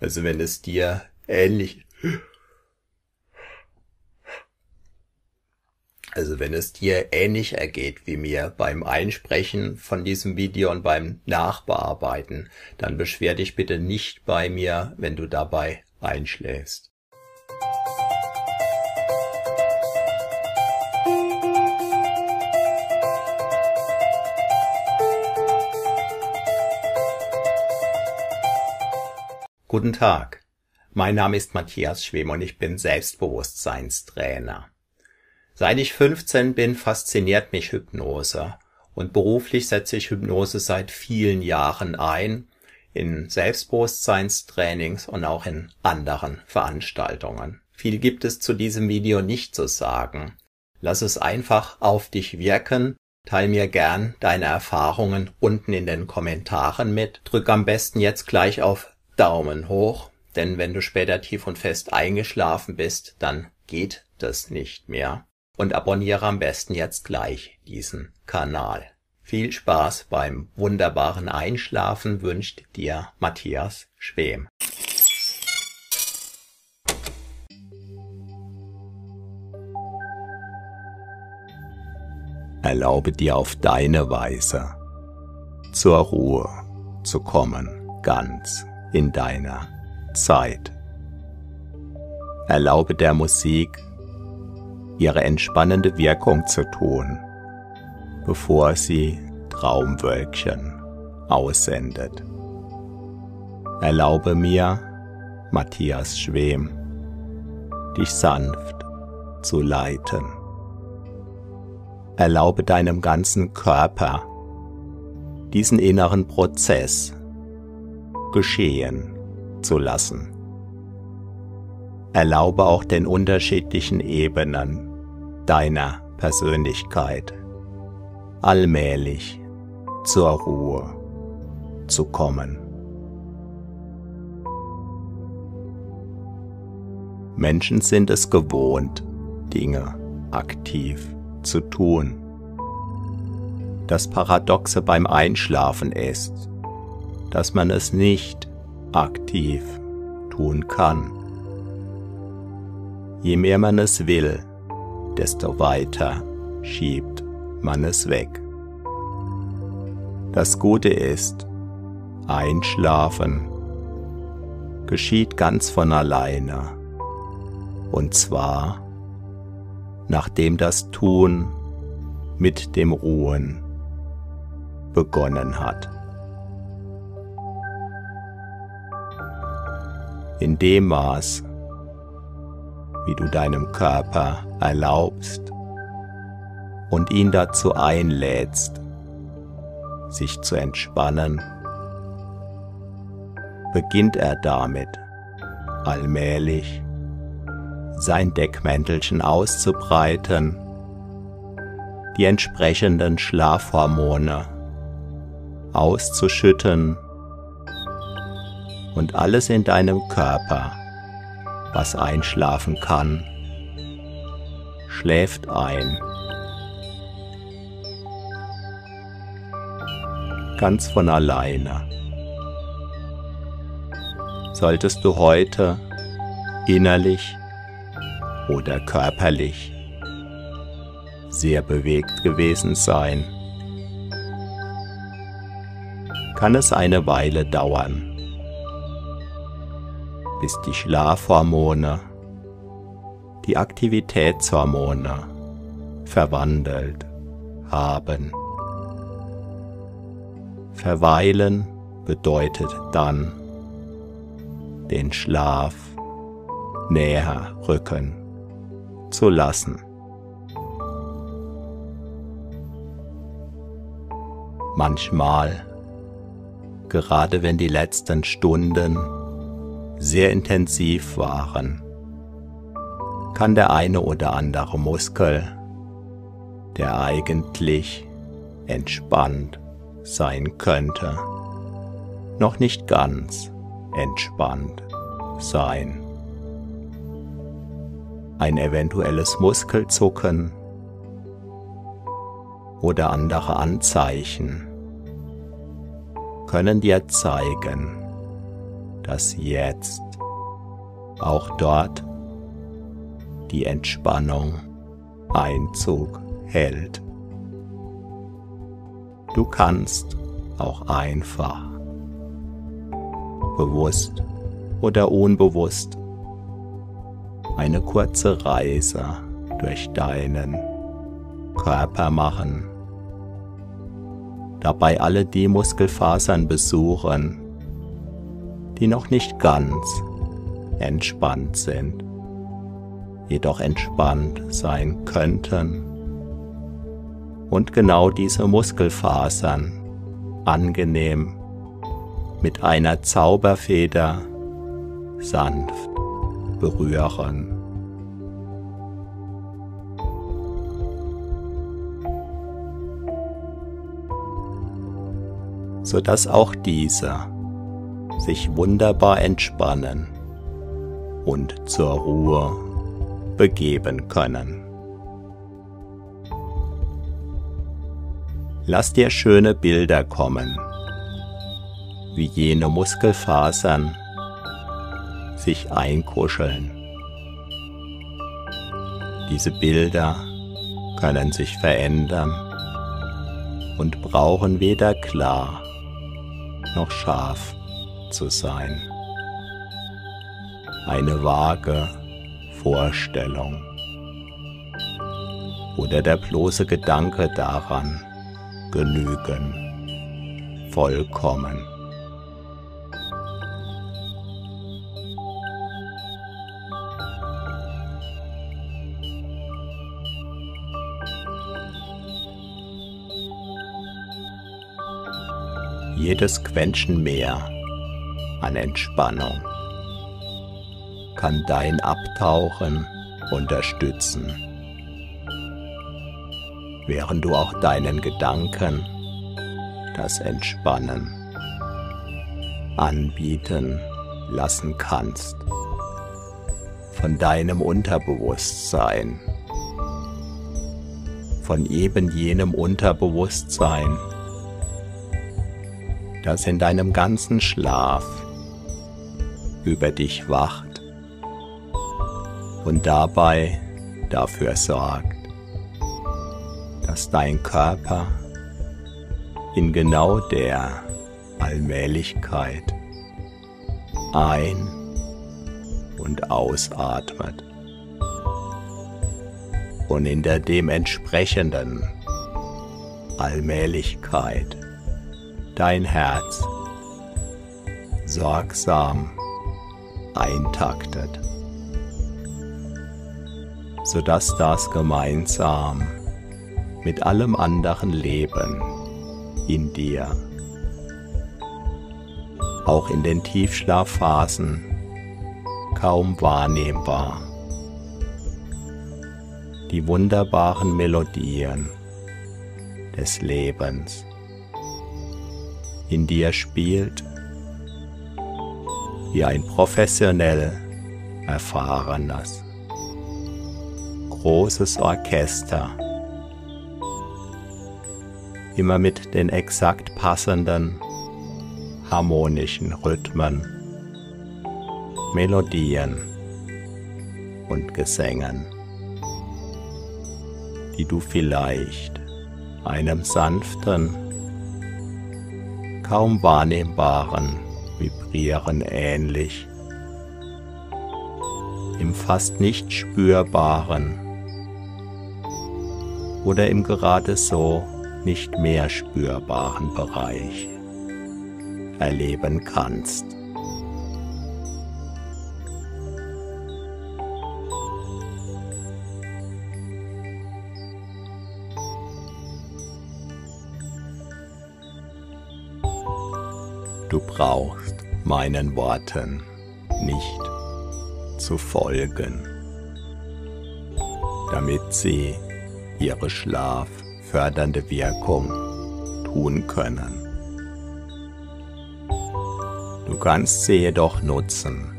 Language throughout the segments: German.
Also wenn es dir ähnlich, also wenn es dir ähnlich ergeht wie mir beim Einsprechen von diesem Video und beim Nachbearbeiten, dann beschwer dich bitte nicht bei mir, wenn du dabei einschläfst. Guten Tag, mein Name ist Matthias Schwem und ich bin Selbstbewusstseinstrainer. Seit ich 15 bin, fasziniert mich Hypnose und beruflich setze ich Hypnose seit vielen Jahren ein, in Selbstbewusstseinstrainings und auch in anderen Veranstaltungen. Viel gibt es zu diesem Video nicht zu sagen. Lass es einfach auf dich wirken Teil mir gern deine Erfahrungen unten in den Kommentaren mit. Drück am besten jetzt gleich auf Daumen hoch, denn wenn du später tief und fest eingeschlafen bist, dann geht das nicht mehr. Und abonniere am besten jetzt gleich diesen Kanal. Viel Spaß beim wunderbaren Einschlafen wünscht dir Matthias Schwem. Erlaube dir auf deine Weise zur Ruhe zu kommen, ganz in deiner Zeit. Erlaube der Musik ihre entspannende Wirkung zu tun, bevor sie Traumwölkchen aussendet. Erlaube mir, Matthias Schwem, dich sanft zu leiten. Erlaube deinem ganzen Körper diesen inneren Prozess geschehen zu lassen. Erlaube auch den unterschiedlichen Ebenen deiner Persönlichkeit allmählich zur Ruhe zu kommen. Menschen sind es gewohnt, Dinge aktiv zu tun. Das Paradoxe beim Einschlafen ist, dass man es nicht aktiv tun kann. Je mehr man es will, desto weiter schiebt man es weg. Das Gute ist, Einschlafen geschieht ganz von alleine, und zwar nachdem das Tun mit dem Ruhen begonnen hat. In dem Maß, wie du deinem Körper erlaubst und ihn dazu einlädst, sich zu entspannen, beginnt er damit, allmählich sein Deckmäntelchen auszubreiten, die entsprechenden Schlafhormone auszuschütten und alles in deinem Körper, was einschlafen kann, schläft ein. Ganz von alleine. Solltest du heute innerlich oder körperlich sehr bewegt gewesen sein, kann es eine Weile dauern, bis die Schlafhormone, die Aktivitätshormone verwandelt haben. Verweilen bedeutet dann den Schlaf näher rücken zu lassen. Manchmal, gerade wenn die letzten Stunden sehr intensiv waren, kann der eine oder andere Muskel, der eigentlich entspannt sein könnte, noch nicht ganz entspannt sein. Ein eventuelles Muskelzucken oder andere Anzeichen können dir zeigen, dass jetzt. Auch dort die Entspannung Einzug hält. Du kannst auch einfach bewusst oder unbewusst eine kurze Reise durch deinen Körper machen, dabei alle die Muskelfasern besuchen, die noch nicht ganz entspannt sind, jedoch entspannt sein könnten. Und genau diese Muskelfasern angenehm mit einer Zauberfeder sanft berühren. sodass auch diese sich wunderbar entspannen und zur Ruhe begeben können. Lass dir schöne Bilder kommen, wie jene Muskelfasern sich einkuscheln. Diese Bilder können sich verändern und brauchen weder klar noch scharf zu sein. Eine vage Vorstellung oder der bloße Gedanke daran genügen vollkommen. jedes Quäntchen mehr an Entspannung. Kann dein Abtauchen unterstützen, während du auch deinen Gedanken das Entspannen anbieten lassen kannst. Von deinem Unterbewusstsein, von eben jenem Unterbewusstsein, das in deinem ganzen Schlaf über dich wacht und dabei dafür sorgt, dass dein Körper in genau der Allmählichkeit ein- und ausatmet. Und in der dementsprechenden Allmählichkeit dein Herz sorgsam eintaktet, sodass das gemeinsam mit allem anderen Leben in dir auch in den Tiefschlafphasen kaum wahrnehmbar. Die wunderbaren Melodien des Lebens in dir spielt, wie ein professionell erfahrenes, großes Orchester, immer mit den exakt passenden harmonischen Rhythmen, Melodien und Gesängen, die du vielleicht einem sanften kaum wahrnehmbaren Vibrieren ähnlich, im fast nicht spürbaren oder im gerade so nicht mehr spürbaren Bereich erleben kannst. Du brauchst meinen Worten nicht zu folgen, damit sie ihre schlaffördernde Wirkung tun können. Du kannst sie jedoch nutzen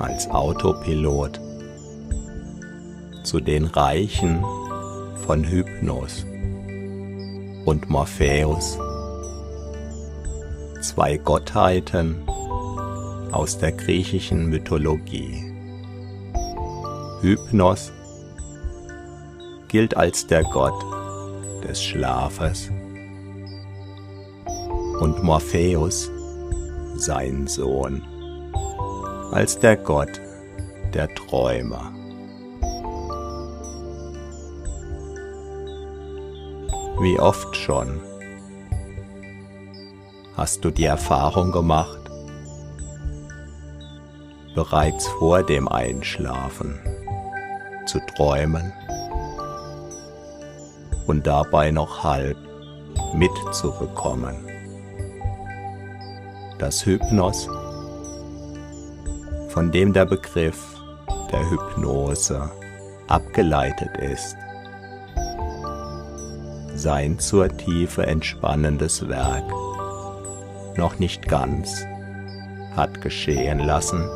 als Autopilot zu den Reichen von Hypnos und Morpheus zwei Gottheiten aus der griechischen Mythologie. Hypnos gilt als der Gott des Schlafes und Morpheus, sein Sohn, als der Gott der Träumer. Wie oft schon hast du die Erfahrung gemacht, bereits vor dem Einschlafen zu träumen und dabei noch halb mitzubekommen. Das Hypnos, von dem der Begriff der Hypnose abgeleitet ist, sein zur Tiefe entspannendes Werk noch nicht ganz hat geschehen lassen,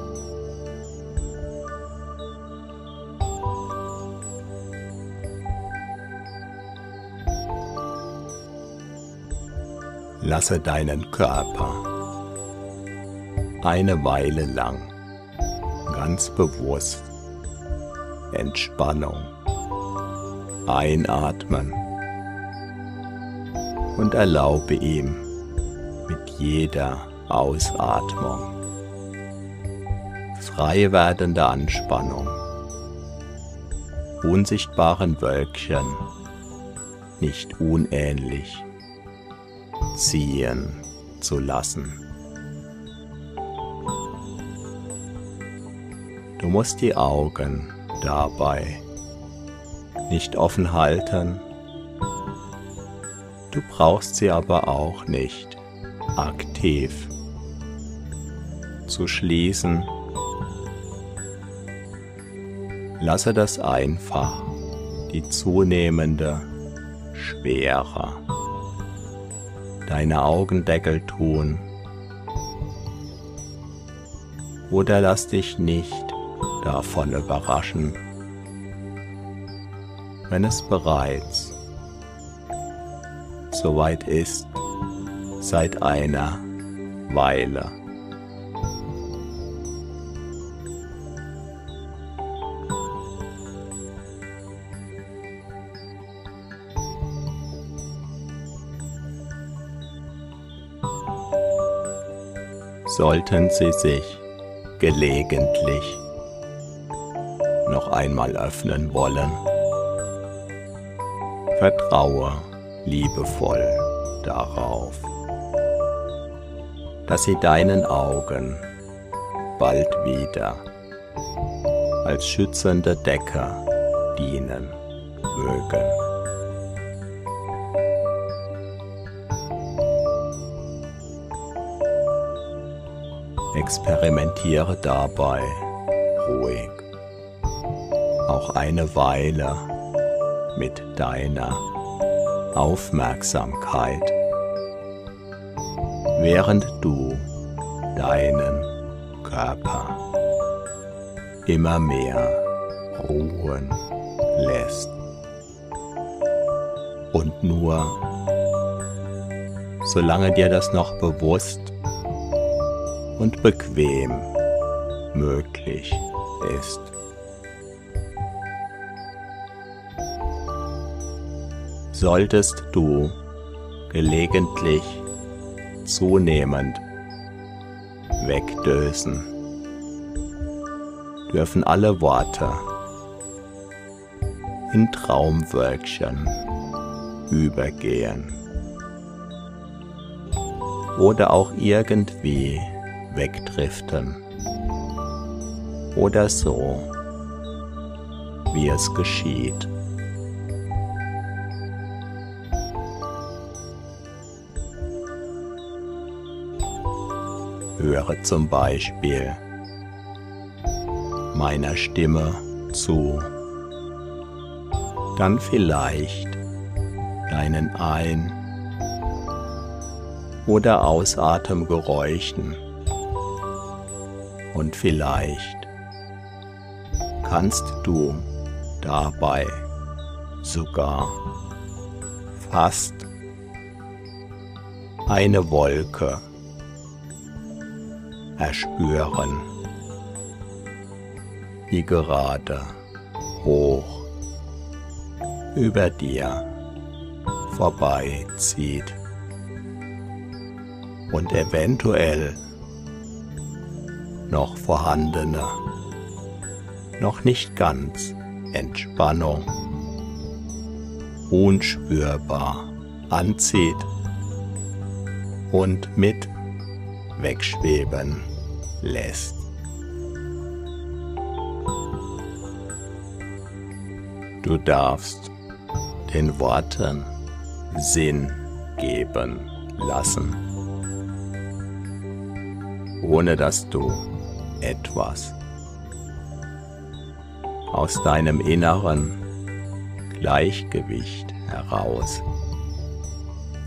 lasse deinen Körper eine Weile lang ganz bewusst Entspannung einatmen und erlaube ihm jeder Ausatmung. Frei werdende Anspannung, unsichtbaren Wölkchen nicht unähnlich ziehen zu lassen. Du musst die Augen dabei nicht offen halten, du brauchst sie aber auch nicht aktiv zu schließen. Lasse das einfach die zunehmende Schwere deine Augendeckel tun. Oder lass dich nicht davon überraschen, wenn es bereits soweit ist seit einer Weile. sollten Sie sich gelegentlich noch einmal öffnen wollen. Vertraue liebevoll darauf, dass sie deinen Augen bald wieder als schützende Decke dienen mögen. Experimentiere dabei ruhig auch eine Weile mit deiner Aufmerksamkeit, während du deinen Körper immer mehr ruhen lässt. Und nur solange dir das noch bewusst und bequem möglich ist. Solltest du gelegentlich zunehmend wegdösen, dürfen alle Worte in Traumwölkchen übergehen. Oder auch irgendwie wegdriften. Oder so, wie es geschieht. Höre zum Beispiel meiner Stimme zu, dann vielleicht deinen Ein- oder Ausatemgeräuschen. Und vielleicht kannst du dabei sogar fast eine Wolke erspüren, die gerade hoch über dir vorbeizieht und eventuell noch vorhandene, noch nicht ganz Entspannung unspürbar anzieht und mit wegschweben lässt. Du darfst den Worten Sinn geben lassen, ohne dass du etwas aus deinem inneren Gleichgewicht heraus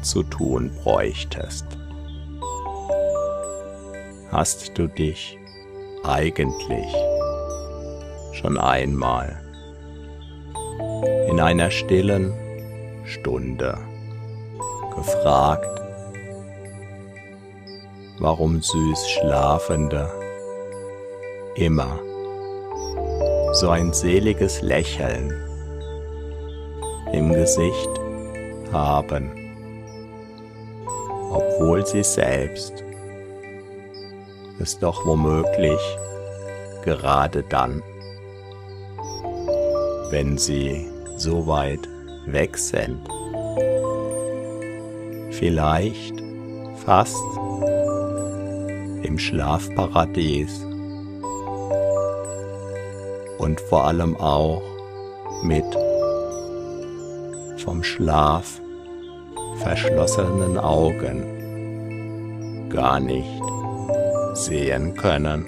zu tun bräuchtest. Hast du dich eigentlich schon einmal in einer stillen Stunde gefragt, warum süß Schlafende immer so ein seliges Lächeln im Gesicht haben, obwohl sie selbst es doch womöglich gerade dann, wenn sie so weit weg sind, vielleicht fast im Schlafparadies und vor allem auch mit vom Schlaf verschlossenen Augen gar nicht sehen können.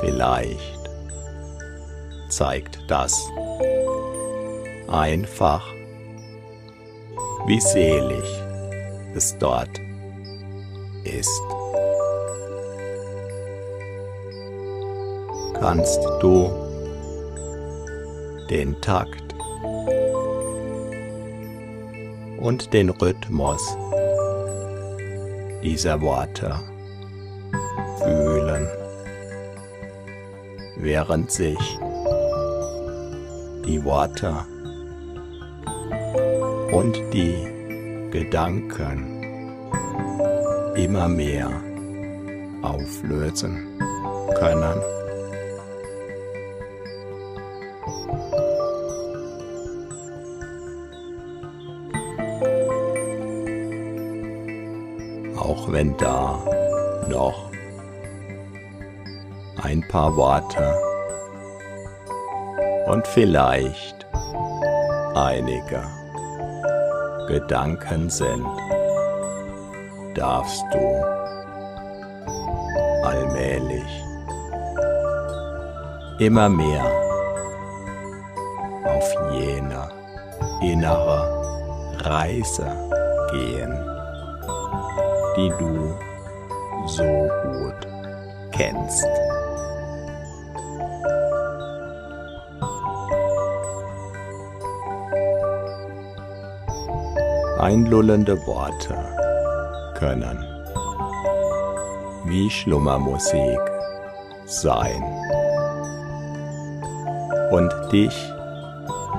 Vielleicht zeigt das einfach, wie selig es dort ist. Kannst du den Takt und den Rhythmus dieser Worte fühlen während sich die Worte und die Gedanken immer mehr auflösen können. Wenn da noch ein paar Worte und vielleicht einige Gedanken sind, darfst du allmählich immer mehr auf jene innere Reise gehen, die du so gut kennst. einlullende Worte können wie Schlummermusik sein und dich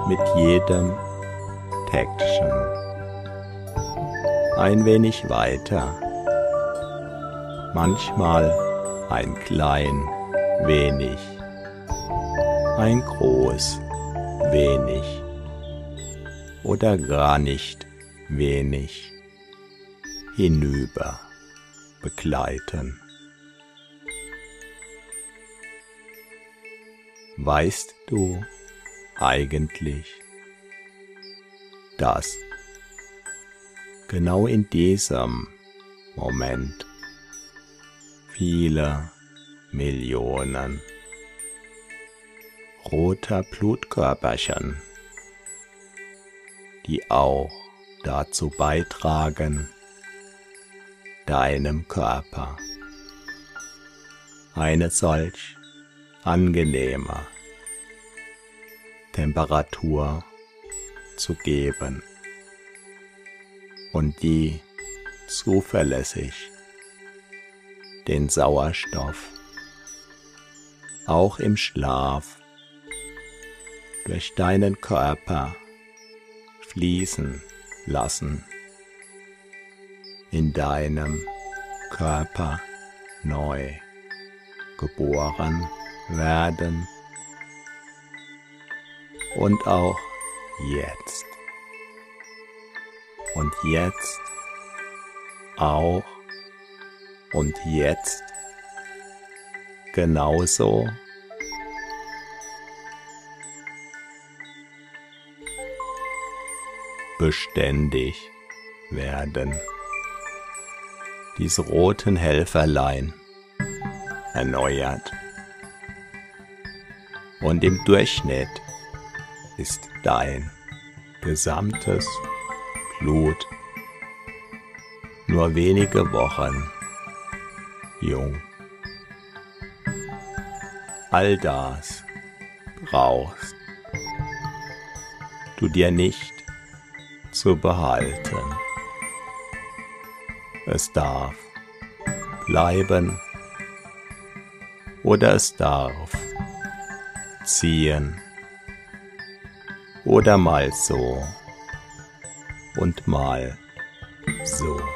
mit jedem Täktchen ein wenig weiter, manchmal ein klein wenig, ein groß wenig oder gar nicht wenig hinüber begleiten. Weißt du eigentlich, dass genau in diesem Moment viele Millionen. Roter Blutkörperchen, die auch dazu beitragen, deinem Körper eine solch angenehme Temperatur zu geben, und die zuverlässig den Sauerstoff. Auch im Schlaf. Durch deinen Körper fließen lassen, in deinem Körper neu geboren werden. Und auch jetzt. Und jetzt auch und jetzt genauso beständig werden. Diese roten Helferlein erneuert. Und im Durchschnitt ist dein gesamtes Blut nur wenige Wochen jung. All das brauchst du dir nicht zu behalten. Es darf bleiben oder es darf ziehen oder mal so und mal so.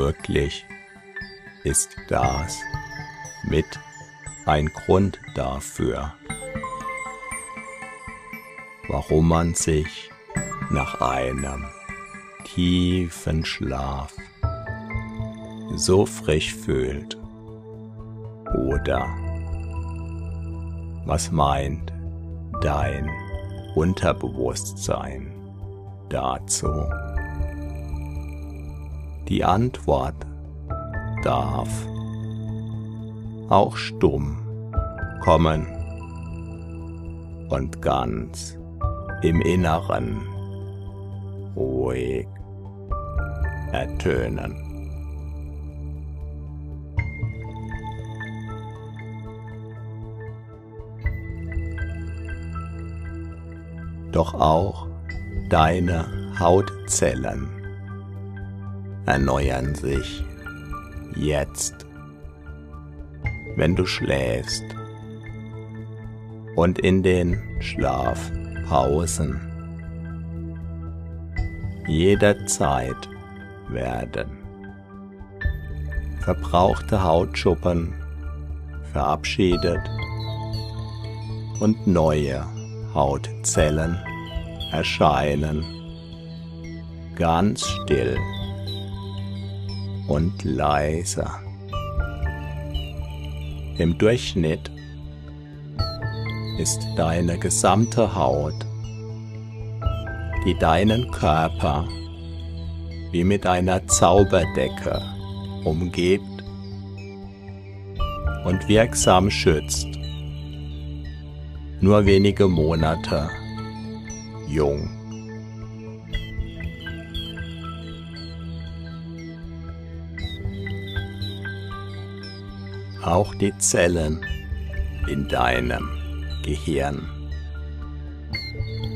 Womöglich ist das mit ein Grund dafür, warum man sich nach einem tiefen Schlaf so frisch fühlt. Oder was meint dein Unterbewusstsein dazu? Die Antwort darf auch stumm kommen und ganz im Inneren ruhig ertönen. Doch auch deine Hautzellen erneuern sich jetzt wenn du schläfst und in den Schlafpausen. Jederzeit werden verbrauchte Hautschuppen verabschiedet und neue Hautzellen erscheinen ganz still und leiser im Durchschnitt ist deine gesamte Haut, die deinen Körper wie mit einer Zauberdecke umgibt und wirksam schützt, nur wenige Monate jung. Auch die Zellen in deinem Gehirn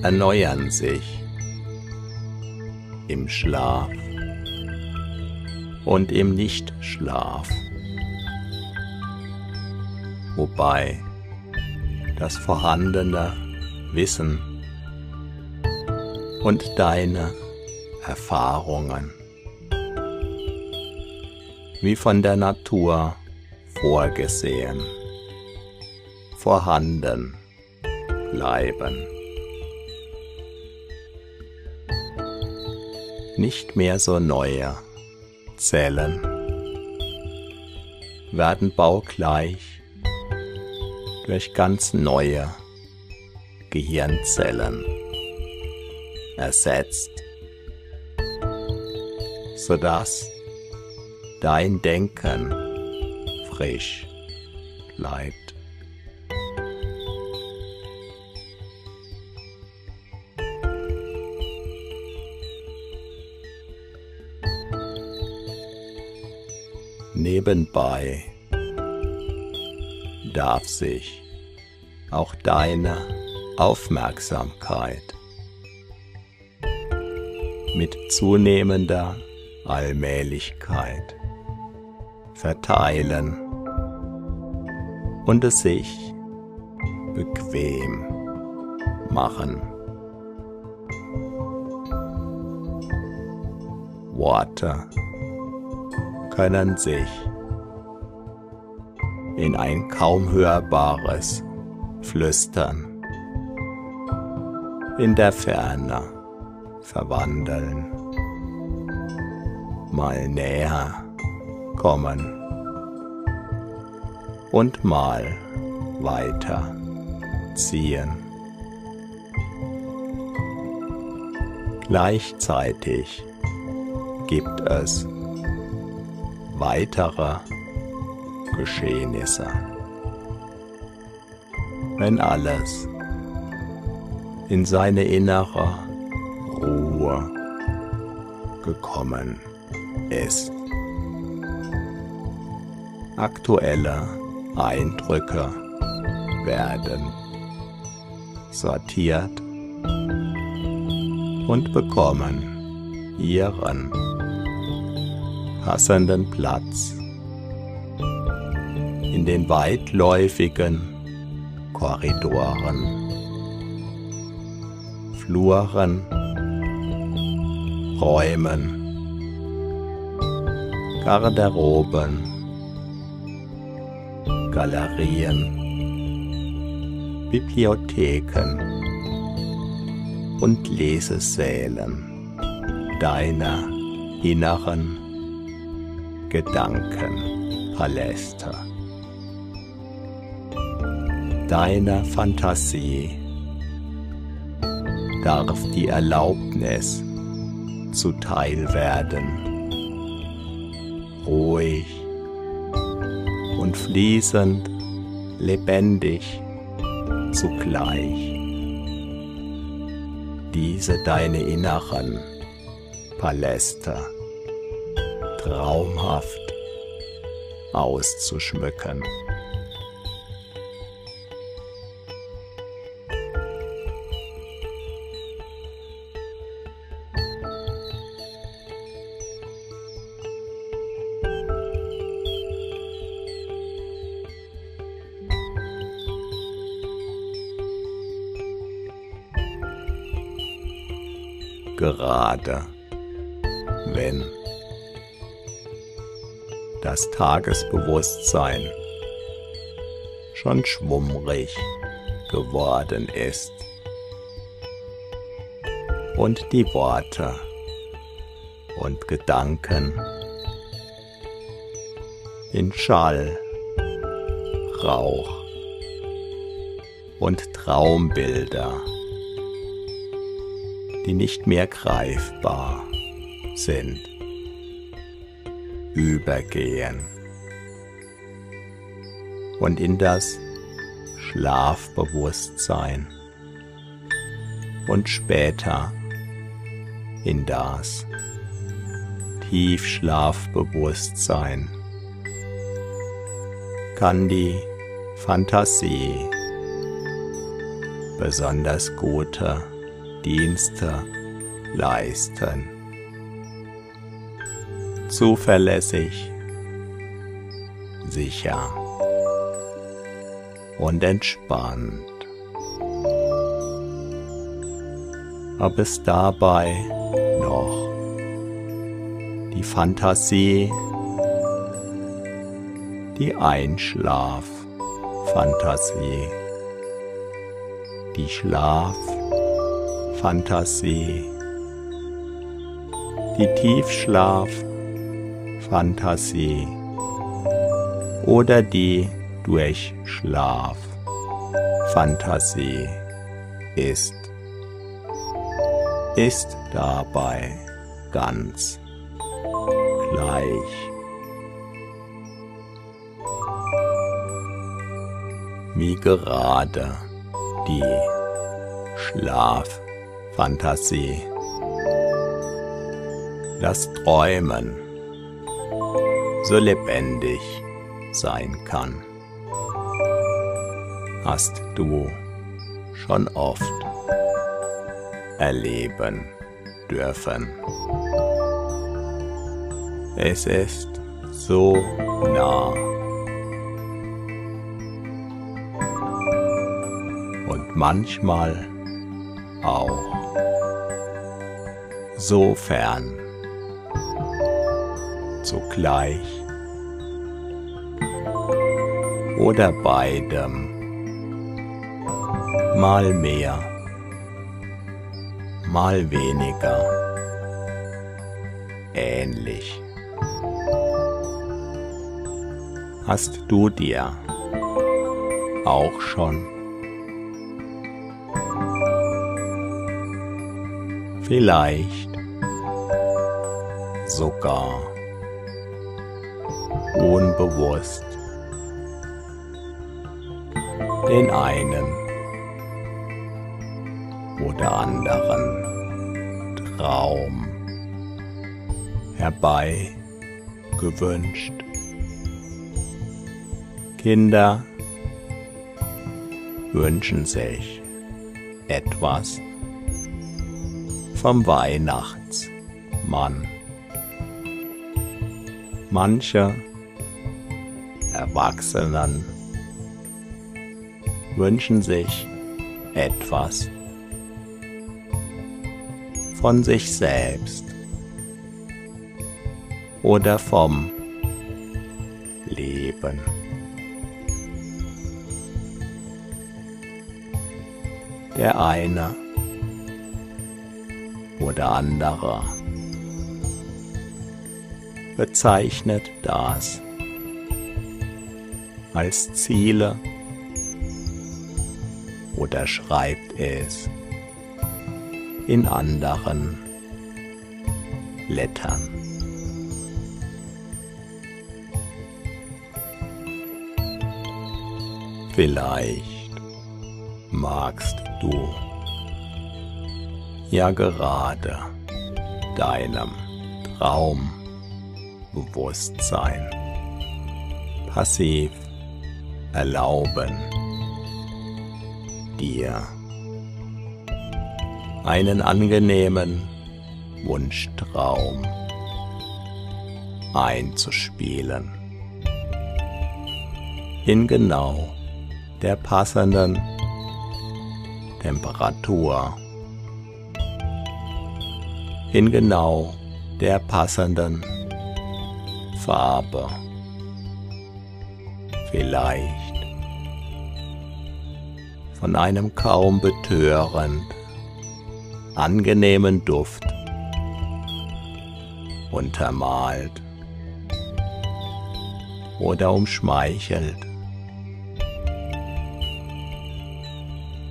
erneuern sich im Schlaf und im Nichtschlaf, wobei das vorhandene Wissen und deine Erfahrungen wie von der Natur vorgesehen, vorhanden bleiben. Nicht mehr so neue Zellen werden baugleich durch ganz neue Gehirnzellen ersetzt, sodass dein Denken frisch bleibt. Nebenbei darf sich auch deine Aufmerksamkeit mit zunehmender Allmählichkeit verteilen und es sich bequem machen. Worte können sich in ein kaum hörbares Flüstern in der Ferne verwandeln, mal näher kommen und mal weiter ziehen. Gleichzeitig gibt es weitere Geschehnisse. Wenn alles in seine innere Ruhe gekommen ist. Aktuelle Eindrücke werden sortiert und bekommen ihren passenden Platz in den weitläufigen Korridoren, Fluren, Räumen, Garderoben, Galerien, Bibliotheken und Lesesälen deiner inneren Gedankenpaläste deiner Fantasie. Darf die Erlaubnis zuteil werden, ruhig und fließend lebendig zugleich. Diese deine inneren Paläste traumhaft auszuschmücken. Gerade, wenn das Tagesbewusstsein schon schwummrig geworden ist und die Worte und Gedanken in Schall, Rauch und Traumbilder die nicht mehr greifbar sind, übergehen. Und in das Schlafbewusstsein. Und später in das Tiefschlafbewusstsein. Kann die Fantasie besonders gute Dienste leisten. Zuverlässig, sicher und entspannt. Ob es dabei noch die Fantasie, die Einschlaffantasie, die Schlaf Fantasie, die Tiefschlaf-Fantasie oder die Durchschlaf-Fantasie ist, ist dabei ganz gleich. Wie gerade die Schlaf Fantasie. Das Träumen so lebendig sein kann. hast du schon oft erleben dürfen. Es ist so nah. Und manchmal auch so fern zugleich oder beidem mal mehr, mal weniger ähnlich. Hast du dir auch schon vielleicht sogar unbewusst den einen oder anderen Traum herbei gewünscht. Kinder wünschen sich etwas vom Weihnachtsmann. Manche Erwachsenen wünschen sich etwas von sich selbst oder vom Leben. Der eine oder andere bezeichnet das als Ziele oder schreibt es in anderen Lettern. Vielleicht magst du ja gerade deinem Traumbewusstsein passiv erlauben, dir einen angenehmen Wunschtraum einzuspielen. In genau der passenden Temperatur. In genau der passenden Farbe. Vielleicht von einem kaum betörend angenehmen Duft untermalt oder umschmeichelt.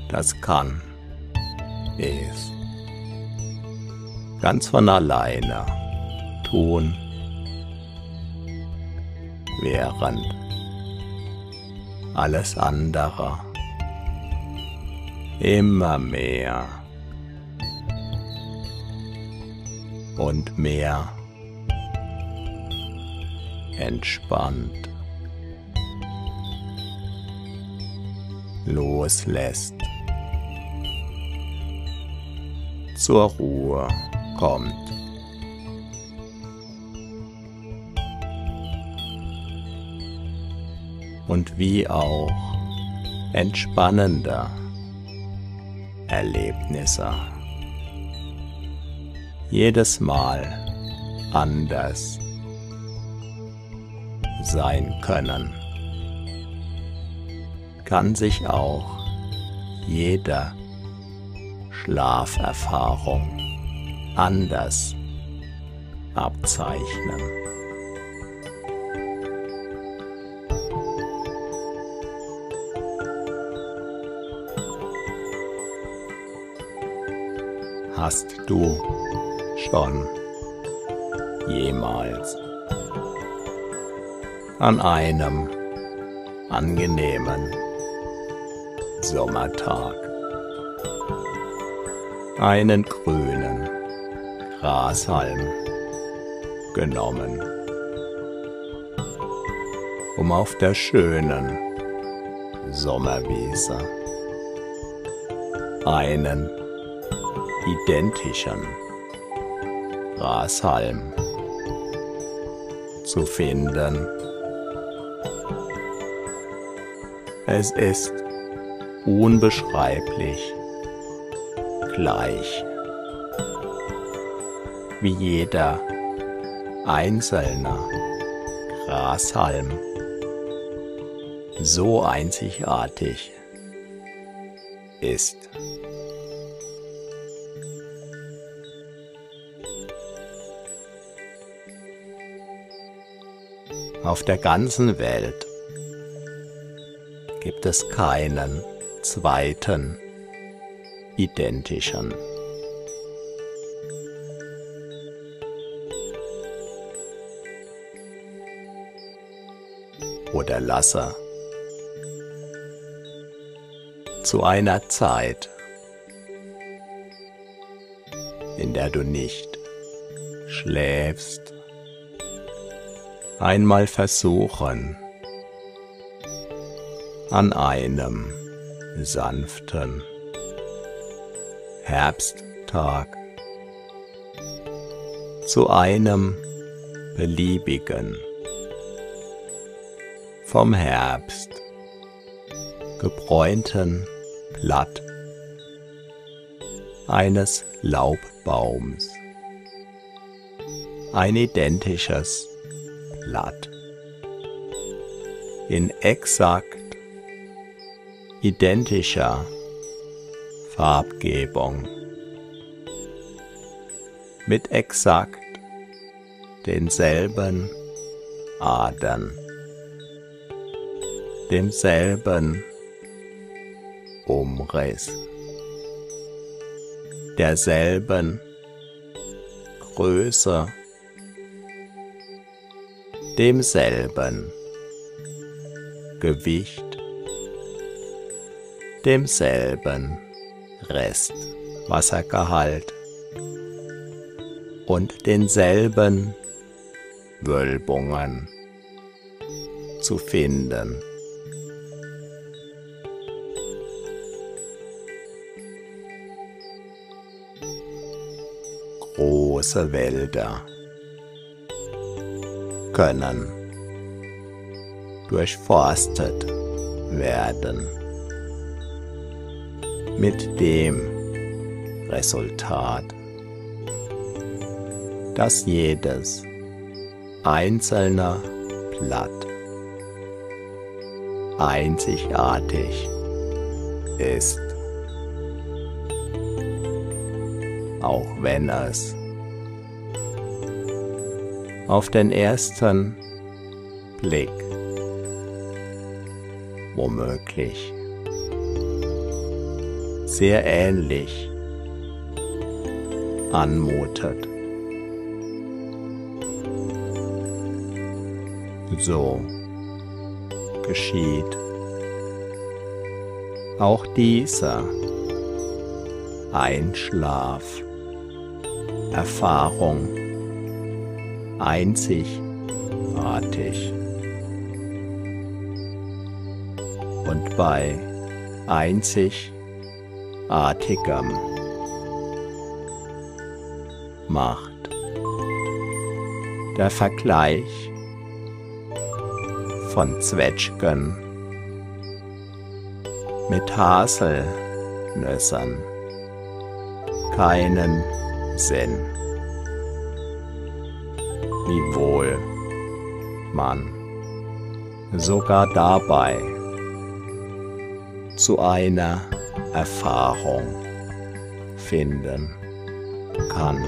Das kann es ganz von alleine tun, während alles andere. Immer mehr. Und mehr. Entspannt. Loslässt, zur Ruhe kommt. Und wie auch entspannender Erlebnisse. Jedes Mal anders sein können, kann sich auch jede Schlaferfahrung anders abzeichnen. Hast du schon jemals an einem angenehmen Sommertag einen grünen Grashalm genommen, um auf der schönen Sommerwiese einen identischen Grashalm zu finden. Es ist unbeschreiblich gleich wie jeder einzelne Grashalm so einzigartig ist. Auf der ganzen Welt gibt es keinen zweiten identischen. Oder lasse zu einer Zeit, in der du nicht schläfst, einmal versuchen, an einem sanften Herbsttag. Zu einem beliebigen vom Herbst gebräunten Blatt eines Laubbaums ein identisches Blatt in exakt identischer Farbgebung. Mit exakt denselben Adern, demselben Umriss, derselben Größe, demselben. Gewicht, demselben Restwassergehalt und denselben Wölbungen zu finden. Große Wälder können durchforstet werden mit dem Resultat, dass jedes einzelne Blatt einzigartig ist, auch wenn es auf den ersten Blick. Womöglich. Sehr ähnlich. Anmutet. So. Geschieht. Auch dieser Einschlaf, Erfahrung einzigartig. Und bei einzig Artigam macht. Der Vergleich von Zwetschgen mit Haselnüssern keinen Sinn. Wiewohl man sogar dabei zu einer Erfahrung finden kann.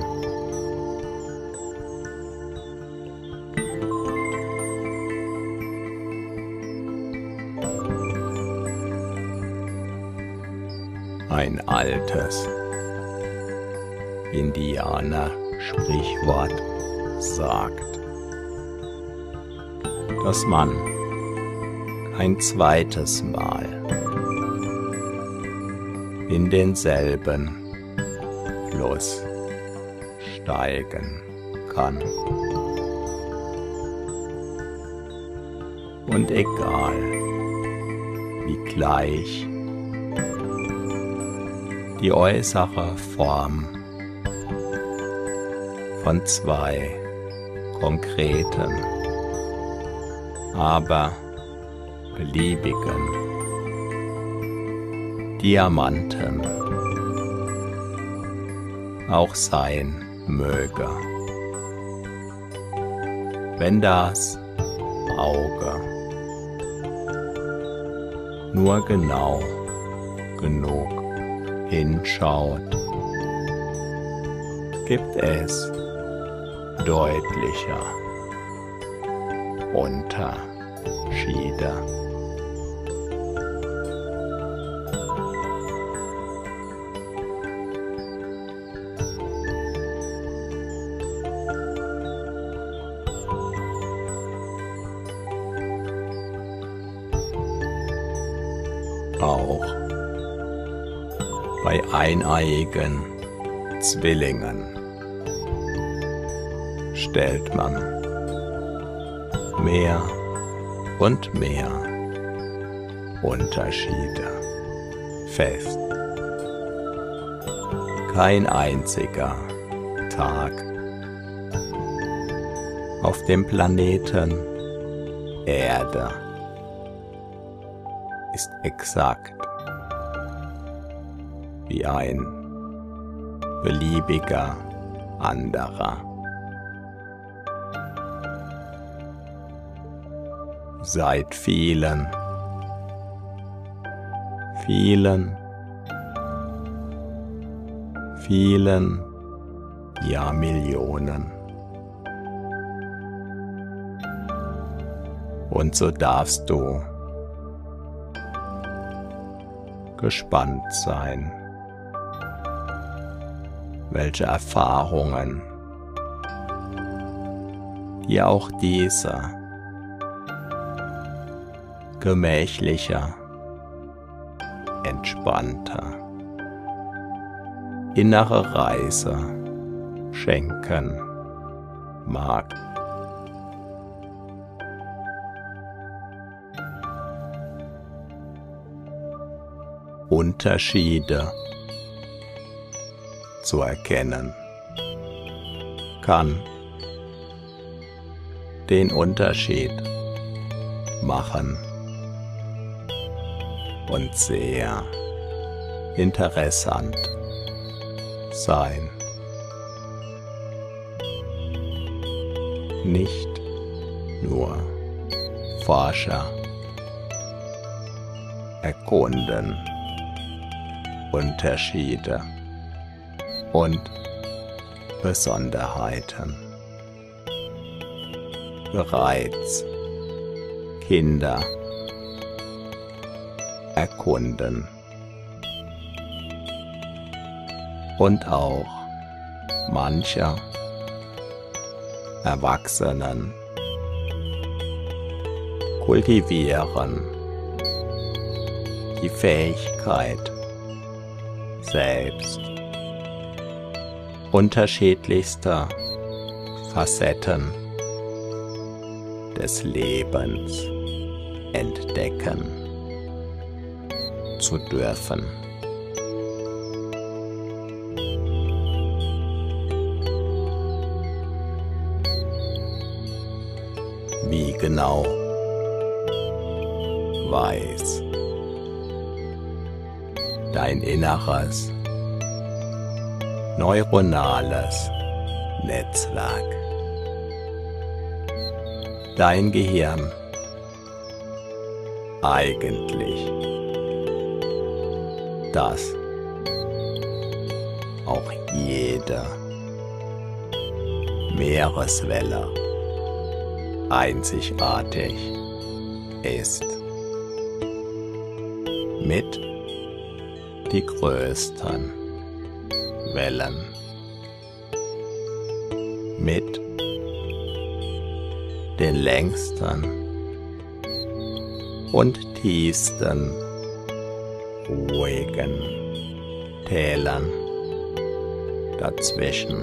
Ein altes Indianer-Sprichwort sagt, dass man ein zweites Mal in denselben Fluss steigen kann. Und egal, wie gleich die äußere Form von zwei konkreten, aber beliebigen Diamanten auch sein möge. Wenn das Auge nur genau genug hinschaut, gibt es deutlicher Unterschiede. auch bei eineiigen Zwillingen stellt man mehr und mehr Unterschiede fest. Kein einziger Tag auf dem Planeten Erde ist exakt wie ein beliebiger anderer. Seit vielen, vielen, vielen Jahrmillionen. Und so darfst du gespannt sein, welche Erfahrungen dir auch dieser gemächlicher, entspannter innere Reise schenken mag. Unterschiede zu erkennen kann den Unterschied machen und sehr interessant sein. Nicht nur Forscher erkunden. Unterschiede und Besonderheiten. Bereits Kinder erkunden und auch mancher Erwachsenen kultivieren die Fähigkeit, selbst unterschiedlichster Facetten des Lebens entdecken zu dürfen. Wie genau? Weiß. Dein inneres. Neuronales Netzwerk. Dein Gehirn. Eigentlich das auch jede Meereswelle einzigartig ist. Mit die größten Wellen mit den längsten und tiefsten ruhigen Tälern dazwischen.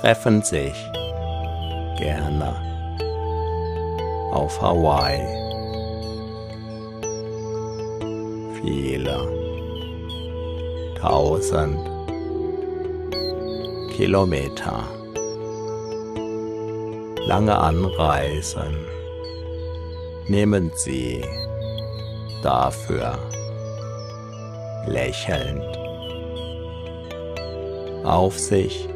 Treffen sich gerne auf Hawaii. Viele tausend Kilometer lange Anreisen nehmen Sie dafür lächelnd auf sich,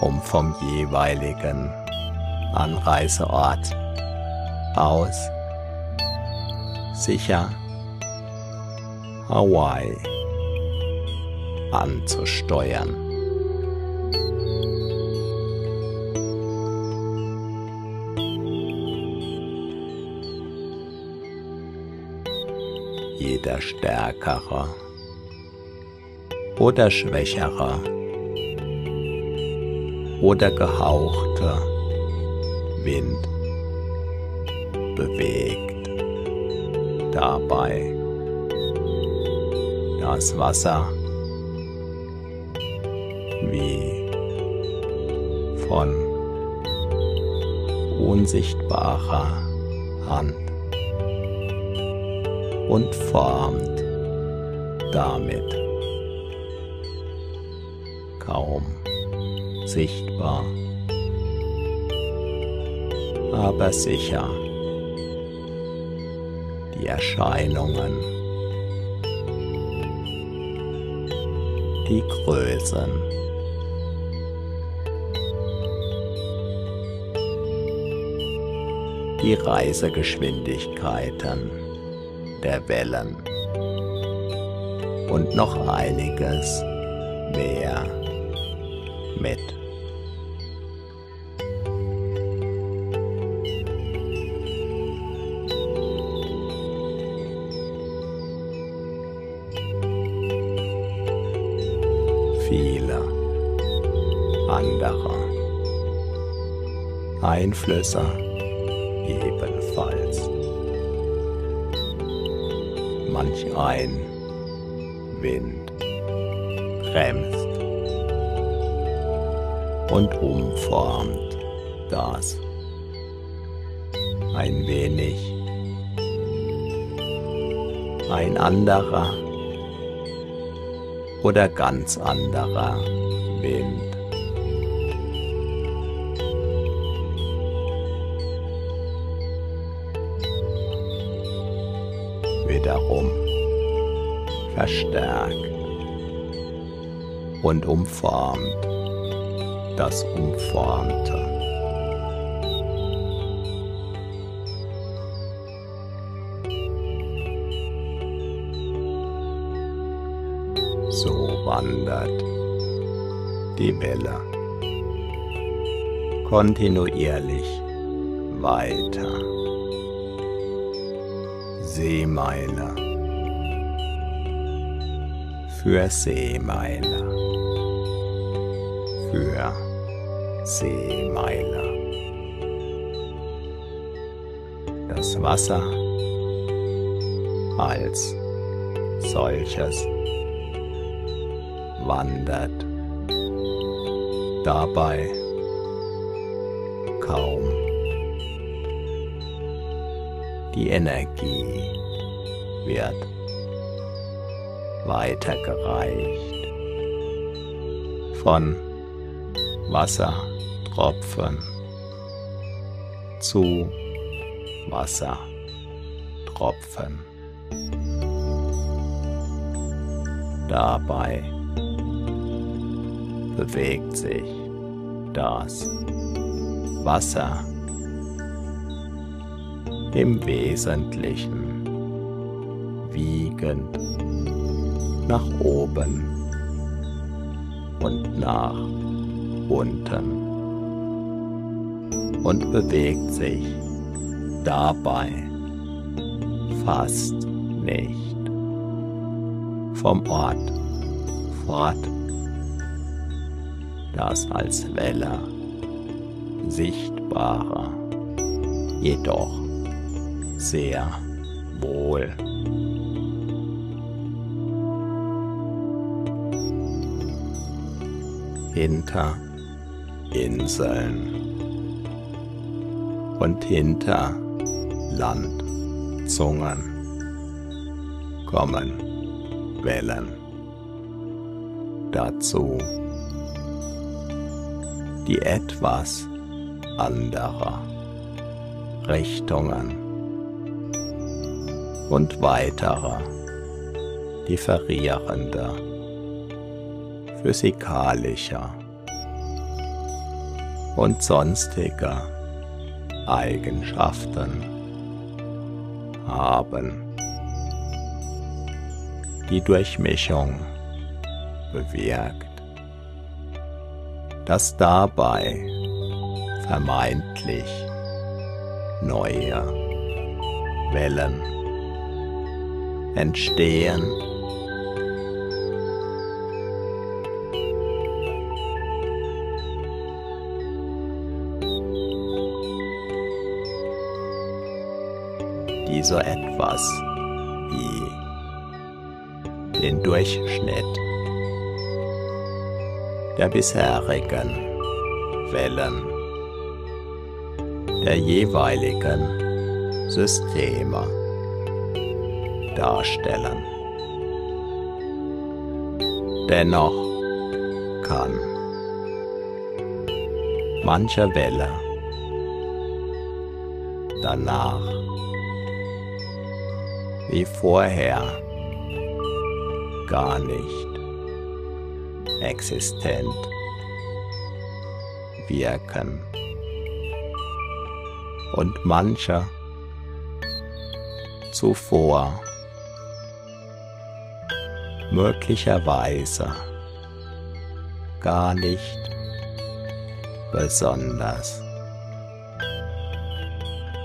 um vom jeweiligen Anreiseort aus sicher Hawaii anzusteuern. Jeder stärkere oder schwächere oder gehauchte Wind bewegt dabei das Wasser wie von unsichtbarer Hand und formt damit kaum sichtbar, aber sicher die Erscheinungen, die Größen, die Reisegeschwindigkeiten der Wellen und noch einiges mehr mit. Viele andere Einflüsse ebenfalls. Manch ein Wind bremst und umformt das ein wenig. Ein anderer oder ganz anderer Wind. Verstärkt und umformt das Umformte. So wandert die Welle kontinuierlich weiter. Seemeile für Seemeile für Seemeile. Das Wasser als solches wandert dabei kaum. Die Energie wird weitergereicht von Wassertropfen zu Wassertropfen. Dabei bewegt sich das Wasser im Wesentlichen wiegend nach oben und nach unten und bewegt sich dabei fast nicht vom Ort fort, das als Welle sichtbare, jedoch sehr wohl. Hinter Inseln und hinter Landzungen kommen Wellen dazu, die etwas anderer Richtungen und weiterer differierender physikalischer und sonstiger Eigenschaften haben. Die Durchmischung bewirkt, dass dabei vermeintlich neue Wellen entstehen so etwas wie den Durchschnitt der bisherigen Wellen der jeweiligen Systeme darstellen. Dennoch kann manche Welle danach wie vorher. Gar nicht existent. Wirken. Und mancher zuvor. Möglicherweise gar nicht besonders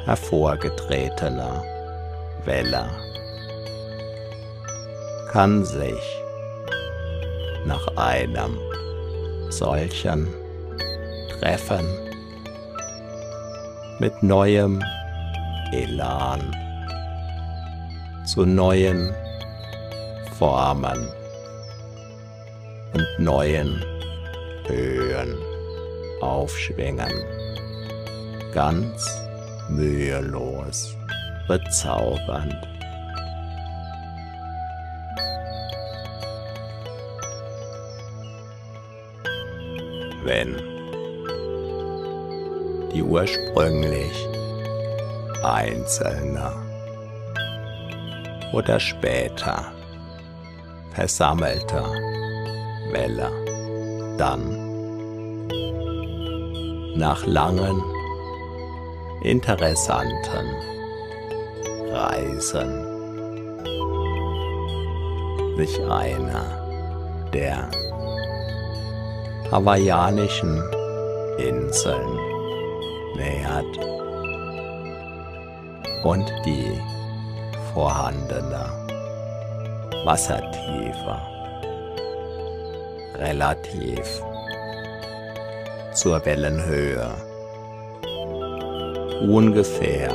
hervorgetretener Welle kann sich nach einem solchen Treffen mit neuem Elan zu neuen Formen und neuen Höhen aufschwingen, ganz mühelos bezaubernd. Wenn. Die ursprünglich einzelne. Oder später versammelte Welle. Dann nach langen, interessanten Reisen sich einer der hawaiianischen Inseln. Nähert und die vorhandene Wassertiefe. Relativ zur Wellenhöhe. Ungefähr.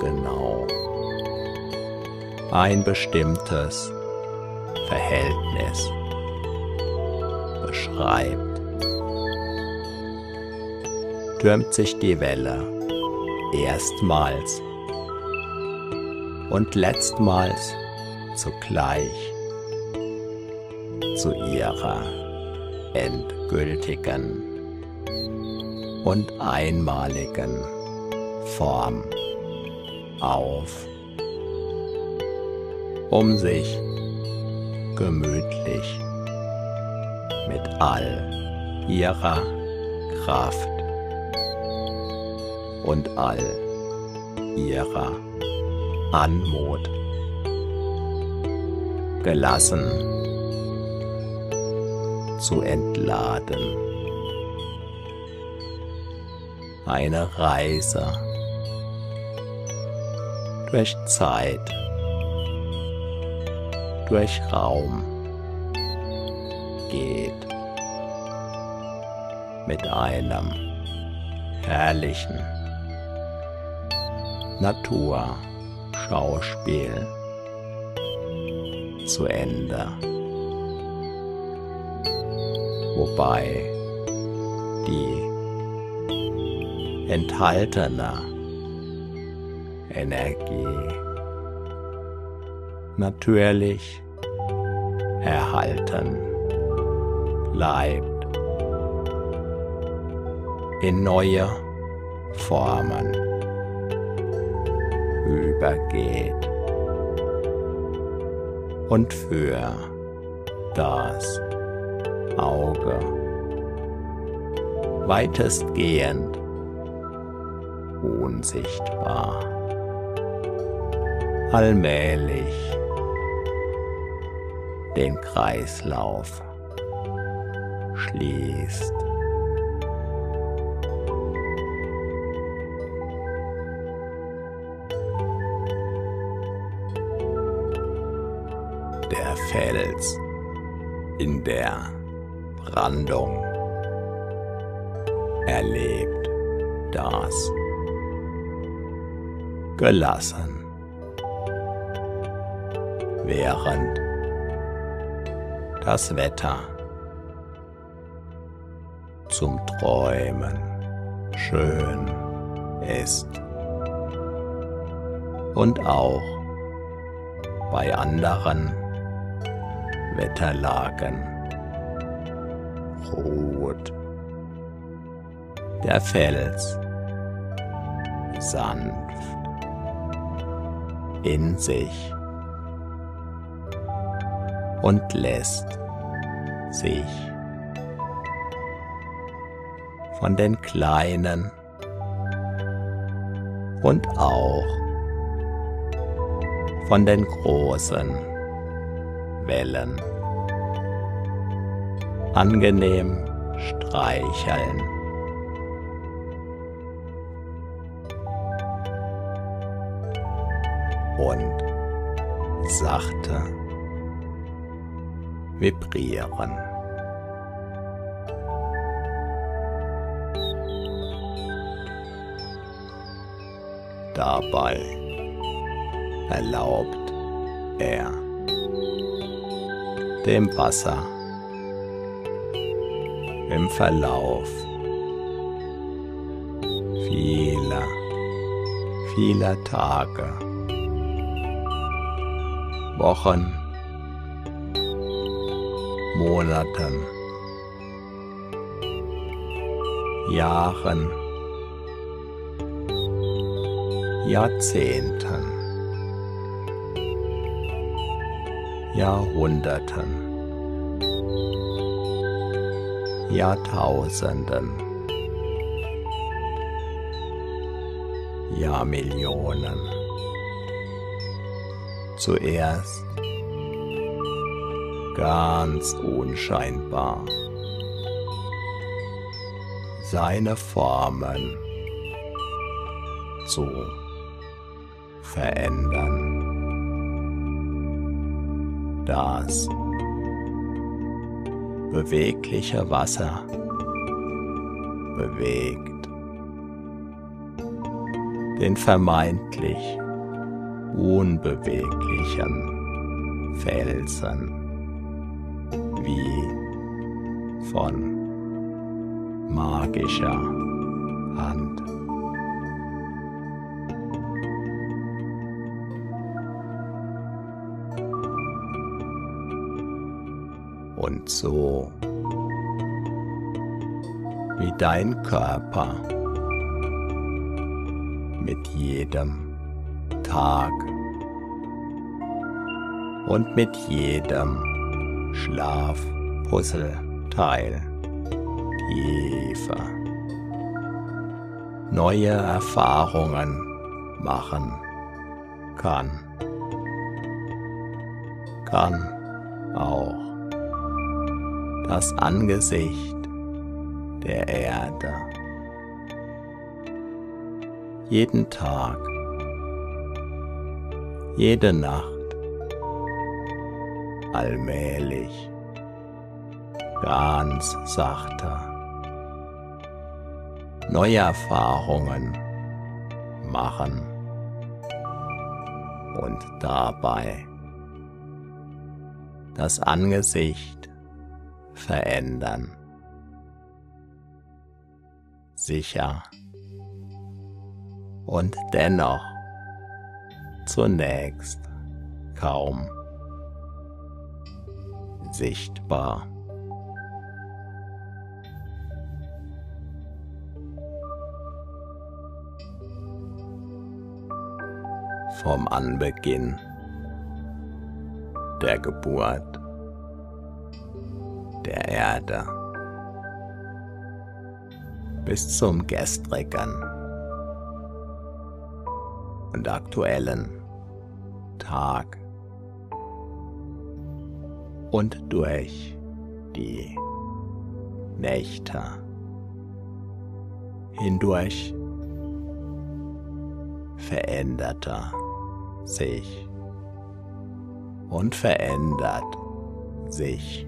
Genau. Ein bestimmtes Verhältnis beschreibt, türmt sich die Welle. Erstmals. Und letztmals zugleich zu ihrer endgültigen und einmaligen Form auf, um sich gemütlich mit all ihrer Kraft und all ihrer Anmut. Gelassen. Zu entladen. Eine Reise. Durch Zeit, durch Raum geht. Mit einem herrlichen Naturschauspiel zu Ende, wobei die enthaltene Energie natürlich erhalten bleibt, in neue Formen übergeht und für das Auge weitestgehend unsichtbar. Allmählich den Kreislauf schließt. Der Fels in der Brandung erlebt das gelassen, während das Wetter zum Träumen. Schön ist. Und auch bei anderen Wetterlagen. Ruht der Fels sanft in sich und lässt sich von den kleinen und auch von den großen Wellen angenehm streicheln. Und sachte vibrieren. Dabei. Erlaubt er dem Wasser im Verlauf vieler, vieler Tage, Wochen, Monaten, Jahren, Jahrzehnten, Jahrhunderten, Jahrtausenden, Jahrmillionen. Zuerst ganz unscheinbar. Seine Formen zu verändern. Das bewegliche Wasser bewegt den vermeintlich unbeweglichen Felsen wie von magischer Hand. Und so wie dein Körper mit jedem Tag und mit jedem Schlafpuzzleteil tiefer neue Erfahrungen machen kann. Kann das Angesicht der Erde. Jeden Tag, jede Nacht allmählich, ganz sachte, neue Erfahrungen machen und dabei das Angesicht verändern. Sicher und dennoch zunächst kaum sichtbar. Vom Anbeginn der Geburt der Erde. Bis zum gestrigen und aktuellen Tag. Und durch die Nächte hindurch veränderte sich und verändert sich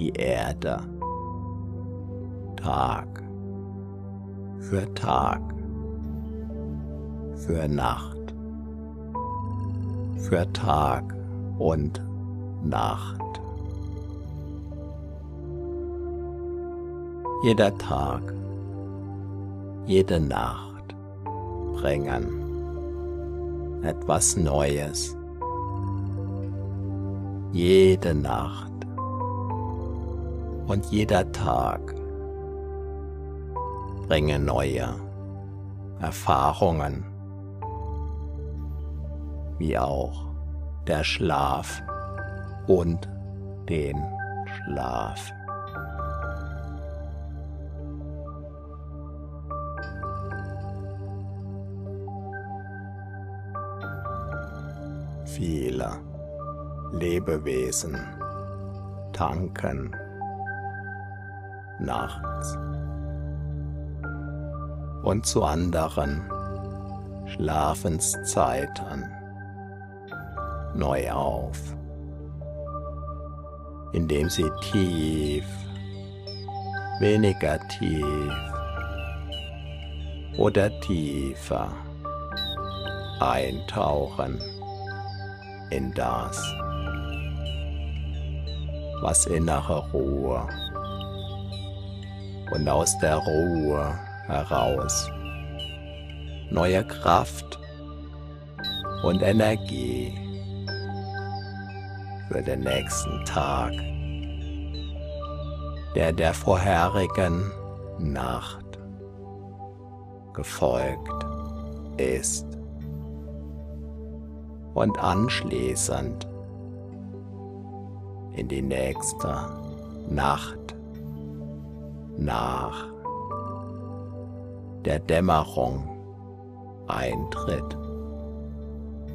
die Erde Tag für Tag, für Nacht, für Tag und Nacht. Jeder Tag, jede Nacht bringen etwas Neues. Jede Nacht und jeder Tag bringen neue Erfahrungen, wie auch der Schlaf und den Schlaf. Viele Lebewesen tanken nachts. Und zu anderen Schlafenszeiten neu auf. Indem sie tief, weniger tief oder tiefer eintauchen in das, was innere Ruhe und aus der Ruhe heraus. Neue Kraft und Energie für den nächsten Tag, der der vorherigen Nacht gefolgt ist. Und anschließend in die nächste Nacht nach der Dämmerung Eintritt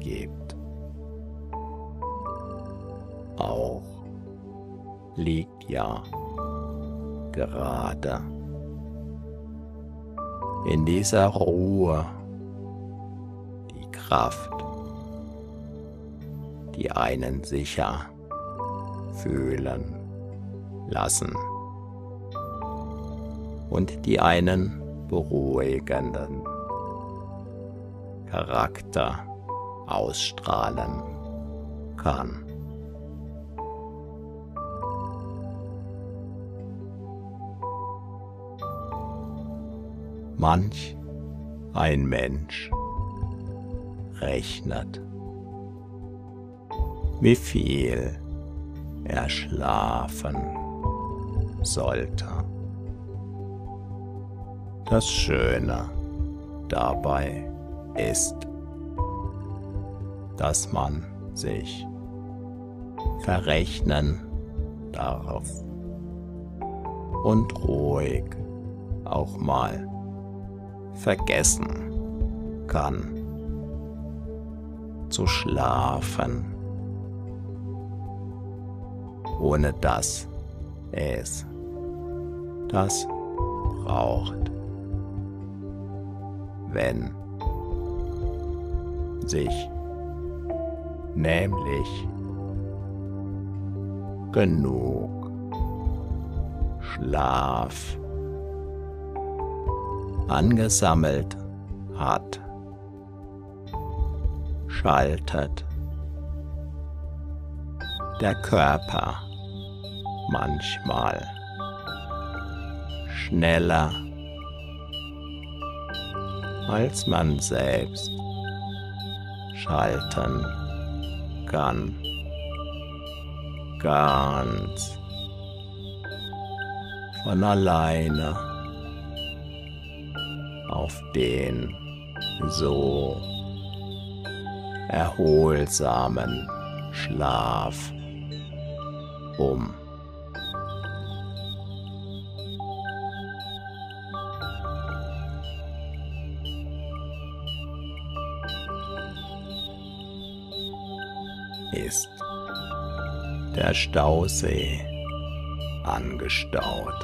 gibt. auch liegt ja gerade in dieser Ruhe die Kraft, die einen sicher fühlen lassen und die einen beruhigenden Charakter ausstrahlen kann. manch ein Mensch rechnet, wie viel er schlafen sollte. Das Schöne dabei ist, dass man sich verrechnen darf und ruhig auch mal vergessen kann zu schlafen, ohne dass es das braucht, wenn sich nämlich genug Schlaf angesammelt hat, schaltet der Körper manchmal schneller als man selbst schalten kann ganz von alleine auf den so erholsamen Schlaf um. Der Stausee angestaut,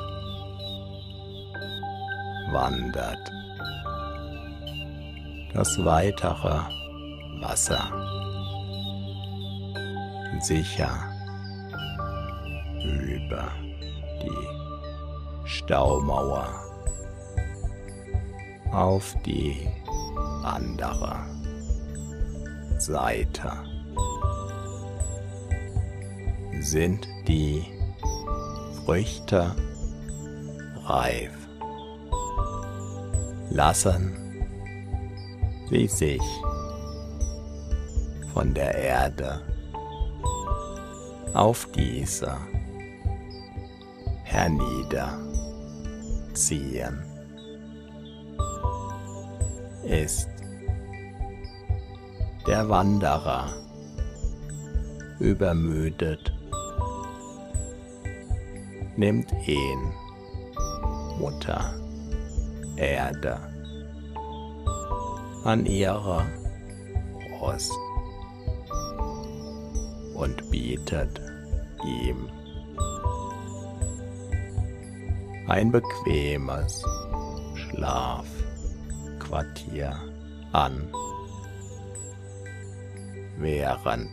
wandert. Das weitere Wasser. Sicher. Über die Staumauer. Auf die andere Seite sind die Früchte reif. Lassen sie sich von der Erde auf diese herniederziehen. Ist der Wanderer übermüdet, nimmt ihn. Mutter Erde. An ihrer Brust. Und bietet ihm ein bequemes Schlafquartier an, während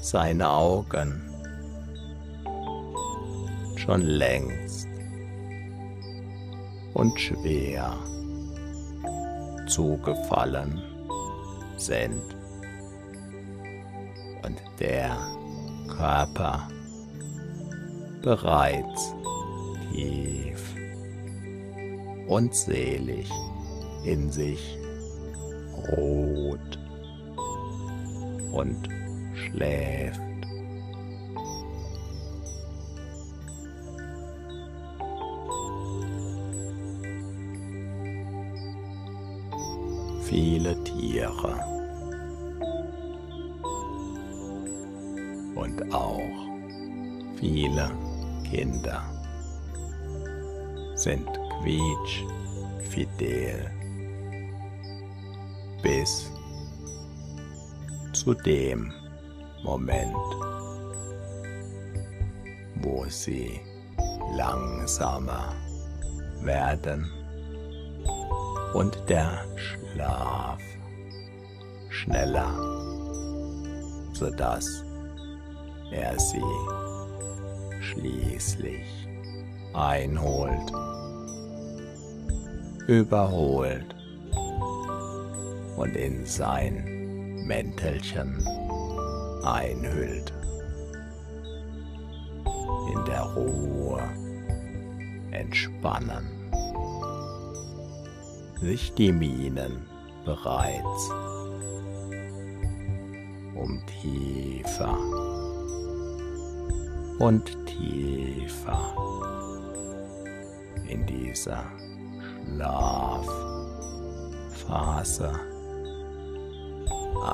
seine Augen schon längst und schwer zugefallen sind und der Körper bereits tief und selig in sich ruht und schläft. Viele Tiere. Und auch viele Kinder sind quietschfidel bis zu dem Moment, wo sie langsamer werden und der Schlaf. Schneller, sodass er sie schließlich einholt, überholt. Und in sein Mäntelchen einhüllt. In der Ruhe entspannen sich die Minen bereits um tiefer und tiefer in dieser Schlafphase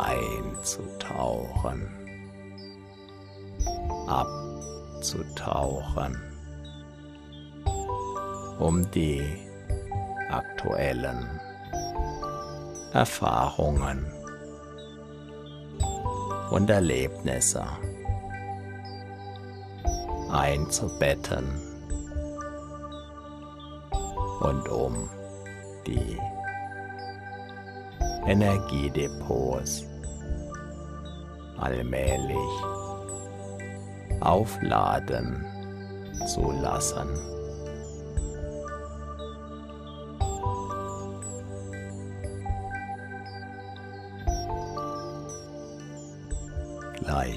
einzutauchen, abzutauchen, um die aktuellen Erfahrungen und Erlebnisse einzubetten und um die Energiedepots allmählich aufladen zu lassen.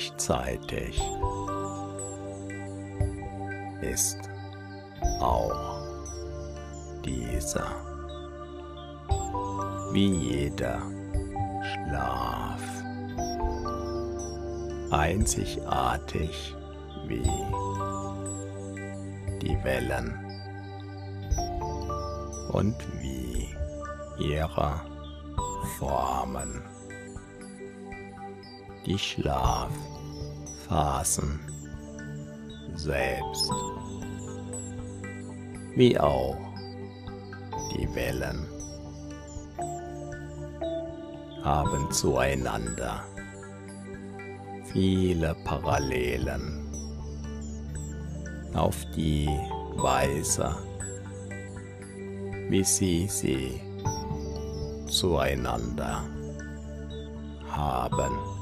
Gleichzeitig ist auch dieser wie jeder Schlaf einzigartig wie die Wellen und wie ihre Formen, die Schlafphasen selbst, wie auch die Wellen haben zueinander viele Parallelen auf die Weise, wie sie sie zueinander haben.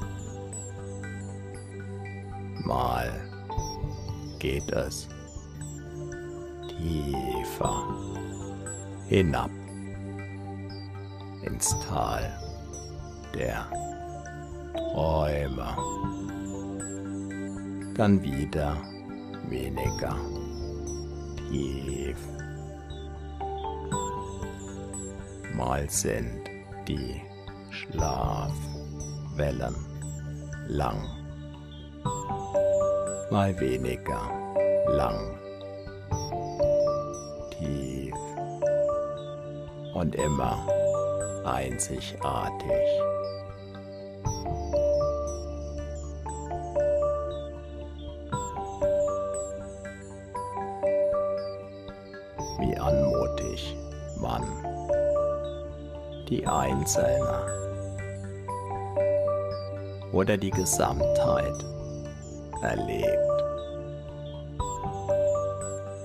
Mal geht es tiefer hinab ins Tal der Träume, dann wieder weniger tief. Mal sind die Schlafwellen lang, mal weniger. Lang, tief. Und immer einzigartig. Wie anmutig man die Einzelne. Oder die Gesamtheit erlebt,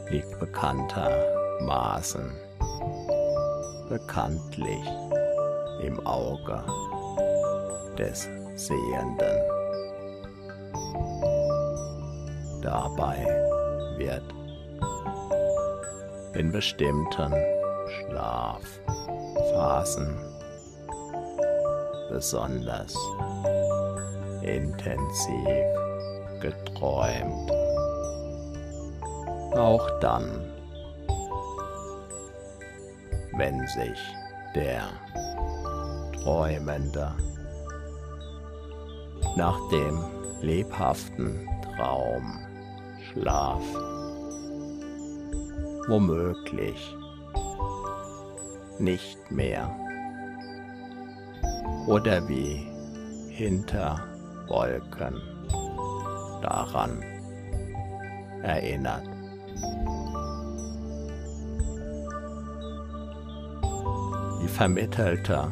liegt bekanntermaßen bekanntlich im Auge des Sehenden. Dabei wird in bestimmten Schlafphasen besonders intensiv geträumt. Auch dann, wenn sich der Träumende nach dem lebhaften Traumschlaf womöglich nicht mehr oder wie hinter Wolken daran erinnert. Die vermittelte,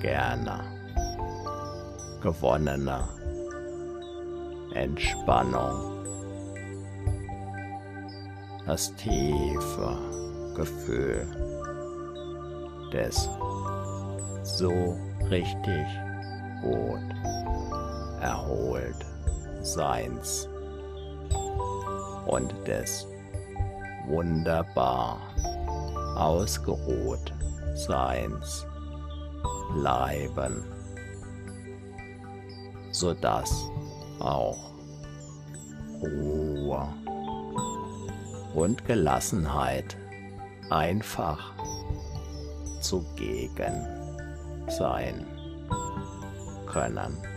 gerne gewonnene Entspannung, das tiefe Gefühl des so richtig gut erholt Seins und des wunderbar ausgeruht Seins bleiben, sodass auch Ruhe und Gelassenheit einfach zugegen sein können.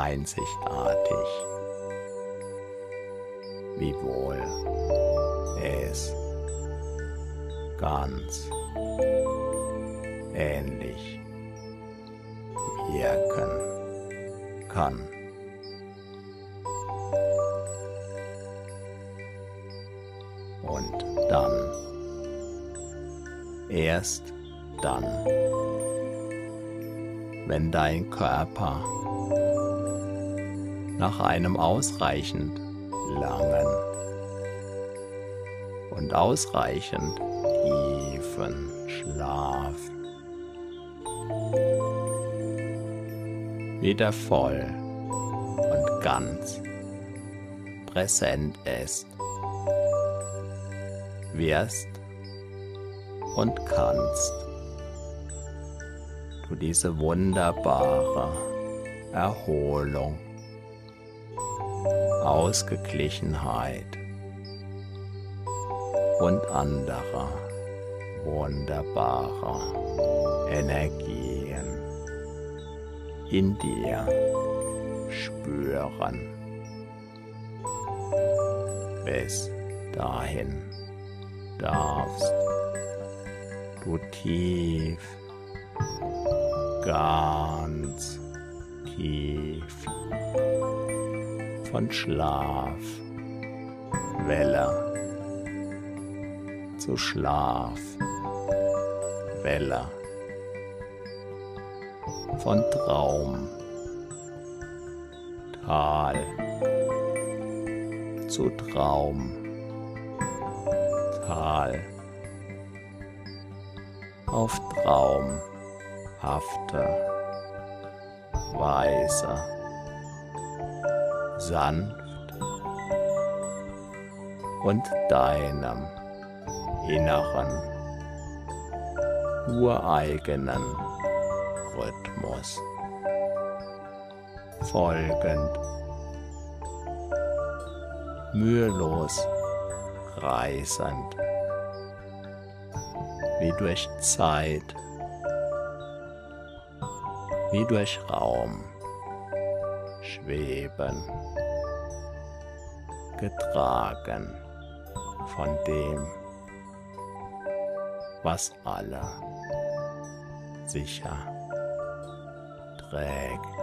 Einzigartig. Wiewohl es ganz ähnlich wirken kann. Und dann, erst dann, wenn dein Körper nach einem ausreichend langen und ausreichend tiefen Schlaf. Wieder voll und ganz präsent ist, wirst und kannst du diese wunderbare Erholung, Ausgeglichenheit und andere wunderbare Energien in dir spüren. Bis dahin darfst du tief, ganz tief von Schlaf, Welle zu Schlaf, Welle von Traum, Tal. Zu Traum, Tal. Auf traumhafte Weise, sanft und deinem inneren, ureigenen Rhythmus folgend, mühelos reisend, wie durch Zeit, wie durch Raum schweben, getragen von dem, was alle sicher trägt.